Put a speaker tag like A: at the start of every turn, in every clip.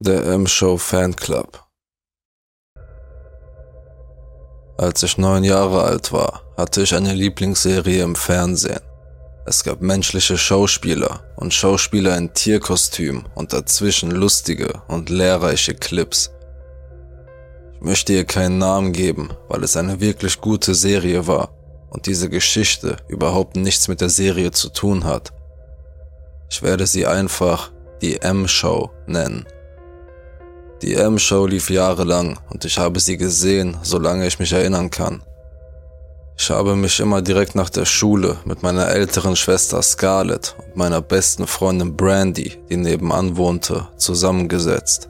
A: Der M-Show Fanclub. Als ich neun Jahre alt war, hatte ich eine Lieblingsserie im Fernsehen. Es gab menschliche Schauspieler und Schauspieler in Tierkostüm und dazwischen lustige und lehrreiche Clips. Ich möchte ihr keinen Namen geben, weil es eine wirklich gute Serie war und diese Geschichte überhaupt nichts mit der Serie zu tun hat. Ich werde sie einfach die M-Show nennen. Die M-Show lief jahrelang und ich habe sie gesehen, solange ich mich erinnern kann. Ich habe mich immer direkt nach der Schule mit meiner älteren Schwester Scarlett und meiner besten Freundin Brandy, die nebenan wohnte, zusammengesetzt.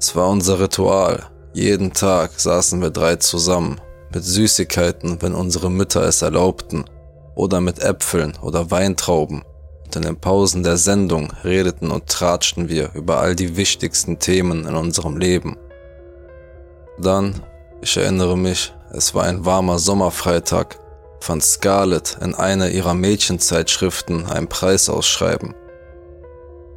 A: Es war unser Ritual. Jeden Tag saßen wir drei zusammen, mit Süßigkeiten, wenn unsere Mütter es erlaubten, oder mit Äpfeln oder Weintrauben in den Pausen der Sendung redeten und tratschten wir über all die wichtigsten Themen in unserem Leben. Dann, ich erinnere mich, es war ein warmer Sommerfreitag, fand Scarlett in einer ihrer Mädchenzeitschriften einen Preis ausschreiben.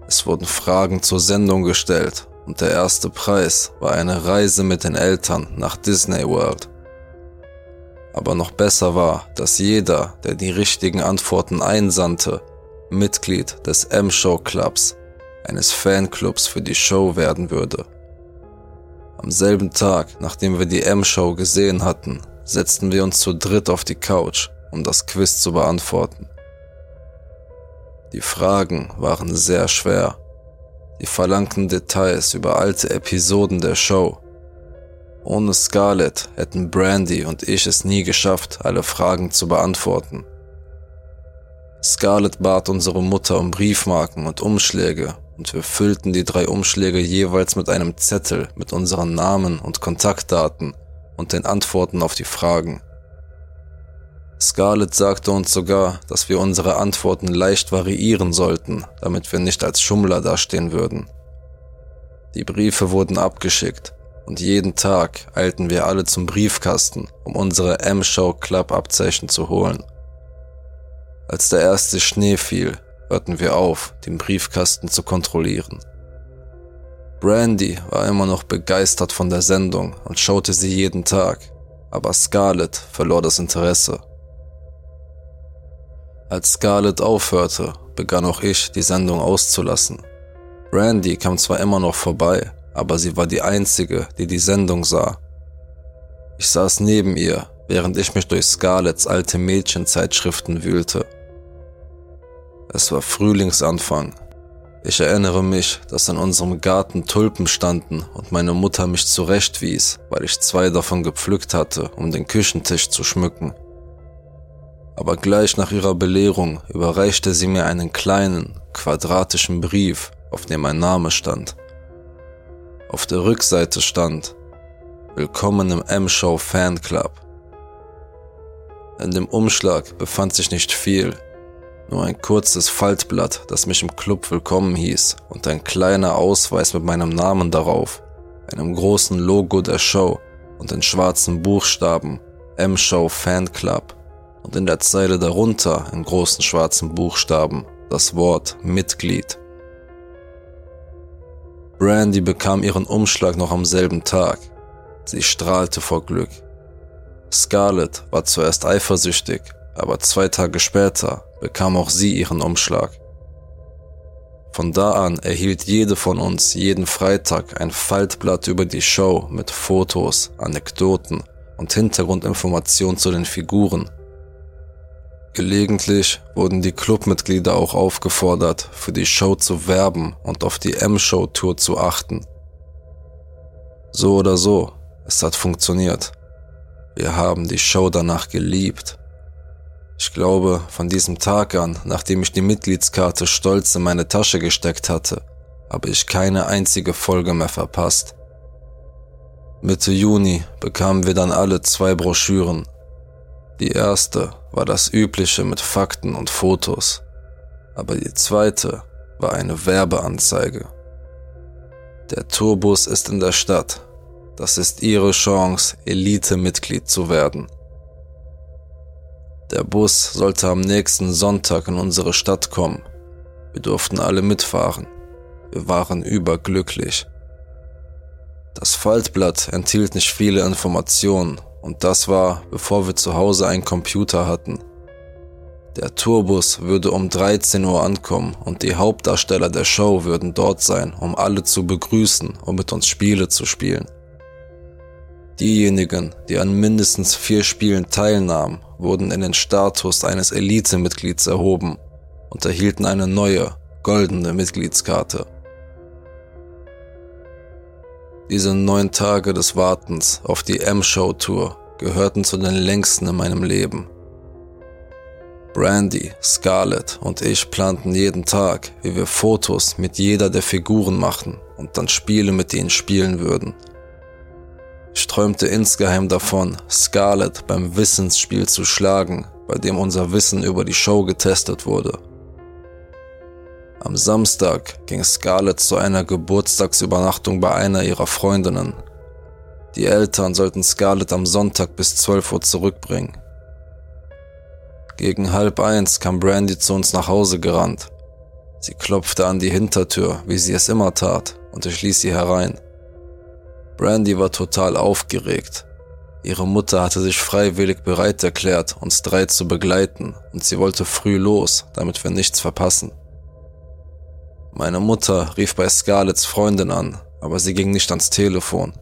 A: Es wurden Fragen zur Sendung gestellt und der erste Preis war eine Reise mit den Eltern nach Disney World. Aber noch besser war, dass jeder, der die richtigen Antworten einsandte, Mitglied des M-Show Clubs, eines Fanclubs für die Show werden würde. Am selben Tag, nachdem wir die M-Show gesehen hatten, setzten wir uns zu dritt auf die Couch, um das Quiz zu beantworten. Die Fragen waren sehr schwer. Die verlangten Details über alte Episoden der Show. Ohne Scarlett hätten Brandy und ich es nie geschafft, alle Fragen zu beantworten. Scarlett bat unsere Mutter um Briefmarken und Umschläge und wir füllten die drei Umschläge jeweils mit einem Zettel mit unseren Namen und Kontaktdaten und den Antworten auf die Fragen. Scarlett sagte uns sogar, dass wir unsere Antworten leicht variieren sollten, damit wir nicht als Schummler dastehen würden. Die Briefe wurden abgeschickt und jeden Tag eilten wir alle zum Briefkasten, um unsere M-Show Club Abzeichen zu holen. Als der erste Schnee fiel, hörten wir auf, den Briefkasten zu kontrollieren. Brandy war immer noch begeistert von der Sendung und schaute sie jeden Tag, aber Scarlett verlor das Interesse. Als Scarlett aufhörte, begann auch ich, die Sendung auszulassen. Brandy kam zwar immer noch vorbei, aber sie war die einzige, die die Sendung sah. Ich saß neben ihr, während ich mich durch Scarletts alte Mädchenzeitschriften wühlte. Es war Frühlingsanfang. Ich erinnere mich, dass in unserem Garten Tulpen standen und meine Mutter mich zurechtwies, weil ich zwei davon gepflückt hatte, um den Küchentisch zu schmücken. Aber gleich nach ihrer Belehrung überreichte sie mir einen kleinen, quadratischen Brief, auf dem mein Name stand. Auf der Rückseite stand Willkommen im M-Show Fanclub. In dem Umschlag befand sich nicht viel, nur ein kurzes Faltblatt, das mich im Club willkommen hieß und ein kleiner Ausweis mit meinem Namen darauf, einem großen Logo der Show und in schwarzen Buchstaben M-Show Fanclub und in der Zeile darunter in großen schwarzen Buchstaben das Wort Mitglied. Brandy bekam ihren Umschlag noch am selben Tag. Sie strahlte vor Glück. Scarlett war zuerst eifersüchtig, aber zwei Tage später bekam auch sie ihren Umschlag. Von da an erhielt jede von uns jeden Freitag ein Faltblatt über die Show mit Fotos, Anekdoten und Hintergrundinformationen zu den Figuren. Gelegentlich wurden die Clubmitglieder auch aufgefordert, für die Show zu werben und auf die M-Show-Tour zu achten. So oder so, es hat funktioniert. Wir haben die Show danach geliebt. Ich glaube, von diesem Tag an, nachdem ich die Mitgliedskarte stolz in meine Tasche gesteckt hatte, habe ich keine einzige Folge mehr verpasst. Mitte Juni bekamen wir dann alle zwei Broschüren. Die erste war das übliche mit Fakten und Fotos, aber die zweite war eine Werbeanzeige. Der Tourbus ist in der Stadt. Das ist Ihre Chance, Elite-Mitglied zu werden. Der Bus sollte am nächsten Sonntag in unsere Stadt kommen. Wir durften alle mitfahren. Wir waren überglücklich. Das Faltblatt enthielt nicht viele Informationen und das war, bevor wir zu Hause einen Computer hatten. Der Tourbus würde um 13 Uhr ankommen und die Hauptdarsteller der Show würden dort sein, um alle zu begrüßen und mit uns Spiele zu spielen. Diejenigen, die an mindestens vier Spielen teilnahmen, wurden in den Status eines Elite-Mitglieds erhoben und erhielten eine neue, goldene Mitgliedskarte. Diese neun Tage des Wartens auf die M-Show-Tour gehörten zu den längsten in meinem Leben. Brandy, Scarlett und ich planten jeden Tag, wie wir Fotos mit jeder der Figuren machen und dann Spiele mit ihnen spielen würden. Ich träumte insgeheim davon, Scarlett beim Wissensspiel zu schlagen, bei dem unser Wissen über die Show getestet wurde. Am Samstag ging Scarlett zu einer Geburtstagsübernachtung bei einer ihrer Freundinnen. Die Eltern sollten Scarlett am Sonntag bis 12 Uhr zurückbringen. Gegen halb eins kam Brandy zu uns nach Hause gerannt. Sie klopfte an die Hintertür, wie sie es immer tat, und ich ließ sie herein. Brandy war total aufgeregt. Ihre Mutter hatte sich freiwillig bereit erklärt, uns drei zu begleiten, und sie wollte früh los, damit wir nichts verpassen. Meine Mutter rief bei Scarletts Freundin an, aber sie ging nicht ans Telefon.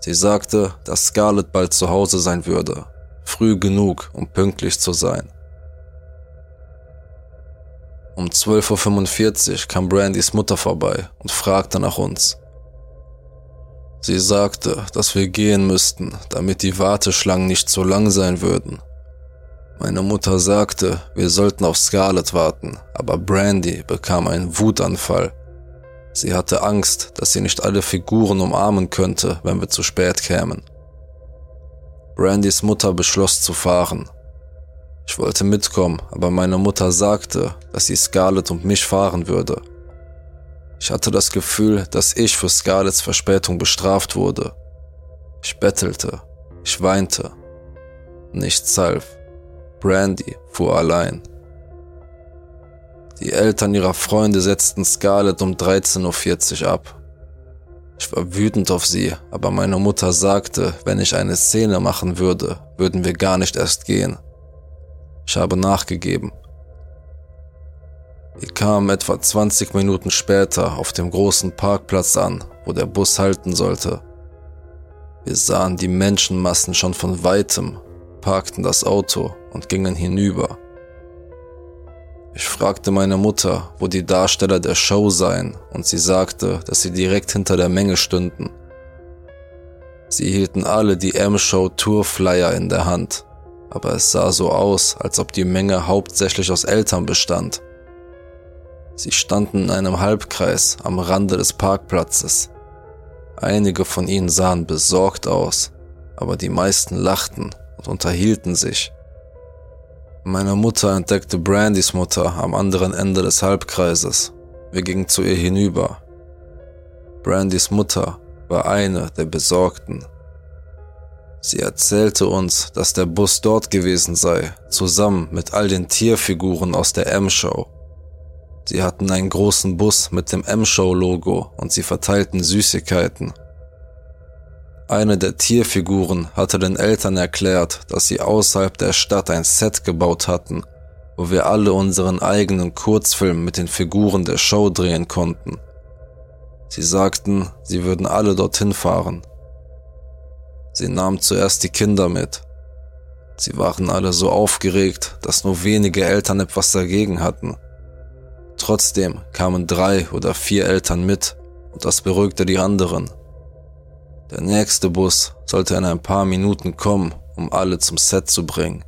A: Sie sagte, dass Scarlett bald zu Hause sein würde, früh genug, um pünktlich zu sein. Um 12.45 Uhr kam Brandys Mutter vorbei und fragte nach uns. Sie sagte, dass wir gehen müssten, damit die Warteschlangen nicht so lang sein würden meine Mutter sagte, wir sollten auf Scarlett warten, aber Brandy bekam einen Wutanfall. Sie hatte Angst, dass sie nicht alle Figuren umarmen könnte, wenn wir zu spät kämen. Brandys Mutter beschloss zu fahren. Ich wollte mitkommen, aber meine Mutter sagte, dass sie Scarlett und mich fahren würde. Ich hatte das Gefühl, dass ich für Scarletts Verspätung bestraft wurde. Ich bettelte, ich weinte. Nichts half. Brandy fuhr allein. Die Eltern ihrer Freunde setzten Scarlett um 13.40 Uhr ab. Ich war wütend auf sie, aber meine Mutter sagte, wenn ich eine Szene machen würde, würden wir gar nicht erst gehen. Ich habe nachgegeben. Wir kamen etwa 20 Minuten später auf dem großen Parkplatz an, wo der Bus halten sollte. Wir sahen die Menschenmassen schon von weitem, parkten das Auto und gingen hinüber. Ich fragte meine Mutter, wo die Darsteller der Show seien, und sie sagte, dass sie direkt hinter der Menge stünden. Sie hielten alle die M-Show Tour Flyer in der Hand, aber es sah so aus, als ob die Menge hauptsächlich aus Eltern bestand. Sie standen in einem Halbkreis am Rande des Parkplatzes. Einige von ihnen sahen besorgt aus, aber die meisten lachten und unterhielten sich. Meine Mutter entdeckte Brandys Mutter am anderen Ende des Halbkreises. Wir gingen zu ihr hinüber. Brandys Mutter war eine der Besorgten. Sie erzählte uns, dass der Bus dort gewesen sei, zusammen mit all den Tierfiguren aus der M-Show. Sie hatten einen großen Bus mit dem M-Show-Logo und sie verteilten Süßigkeiten. Eine der Tierfiguren hatte den Eltern erklärt, dass sie außerhalb der Stadt ein Set gebaut hatten, wo wir alle unseren eigenen Kurzfilm mit den Figuren der Show drehen konnten. Sie sagten, sie würden alle dorthin fahren. Sie nahmen zuerst die Kinder mit. Sie waren alle so aufgeregt, dass nur wenige Eltern etwas dagegen hatten. Trotzdem kamen drei oder vier Eltern mit und das beruhigte die anderen. Der nächste Bus sollte in ein paar Minuten kommen, um alle zum Set zu bringen.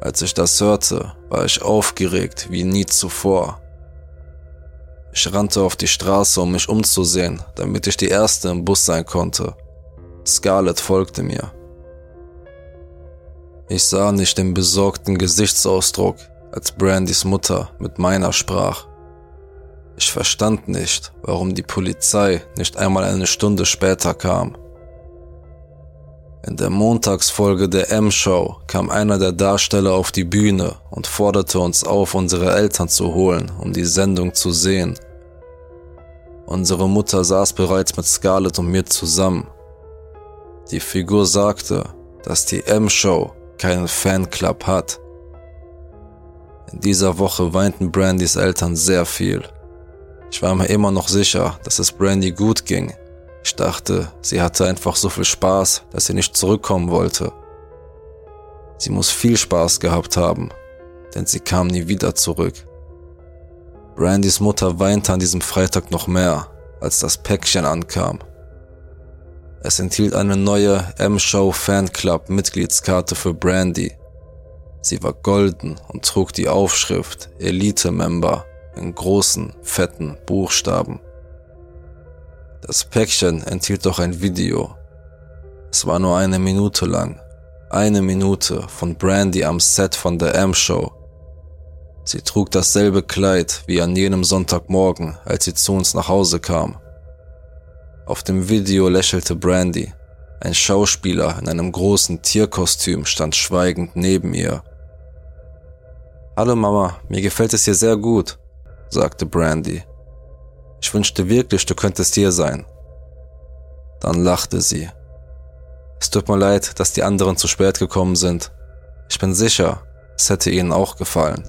A: Als ich das hörte, war ich aufgeregt wie nie zuvor. Ich rannte auf die Straße, um mich umzusehen, damit ich die Erste im Bus sein konnte. Scarlett folgte mir. Ich sah nicht den besorgten Gesichtsausdruck, als Brandys Mutter mit meiner sprach. Ich verstand nicht, warum die Polizei nicht einmal eine Stunde später kam. In der Montagsfolge der M-Show kam einer der Darsteller auf die Bühne und forderte uns auf, unsere Eltern zu holen, um die Sendung zu sehen, Unsere Mutter saß bereits mit Scarlett und mir zusammen. Die Figur sagte, dass die M-Show keinen Fanclub hat. In dieser Woche weinten Brandys Eltern sehr viel. Ich war mir immer noch sicher, dass es Brandy gut ging. Ich dachte, sie hatte einfach so viel Spaß, dass sie nicht zurückkommen wollte. Sie muss viel Spaß gehabt haben, denn sie kam nie wieder zurück. Brandys Mutter weinte an diesem Freitag noch mehr, als das Päckchen ankam. Es enthielt eine neue M-Show Fanclub Mitgliedskarte für Brandy. Sie war golden und trug die Aufschrift Elite Member in großen, fetten Buchstaben. Das Päckchen enthielt doch ein Video. Es war nur eine Minute lang. Eine Minute von Brandy am Set von der M-Show Sie trug dasselbe Kleid wie an jenem Sonntagmorgen, als sie zu uns nach Hause kam. Auf dem Video lächelte Brandy. Ein Schauspieler in einem großen Tierkostüm stand schweigend neben ihr. Hallo Mama, mir gefällt es hier sehr gut, sagte Brandy. Ich wünschte wirklich, du könntest hier sein. Dann lachte sie. Es tut mir leid, dass die anderen zu spät gekommen sind. Ich bin sicher, es hätte ihnen auch gefallen.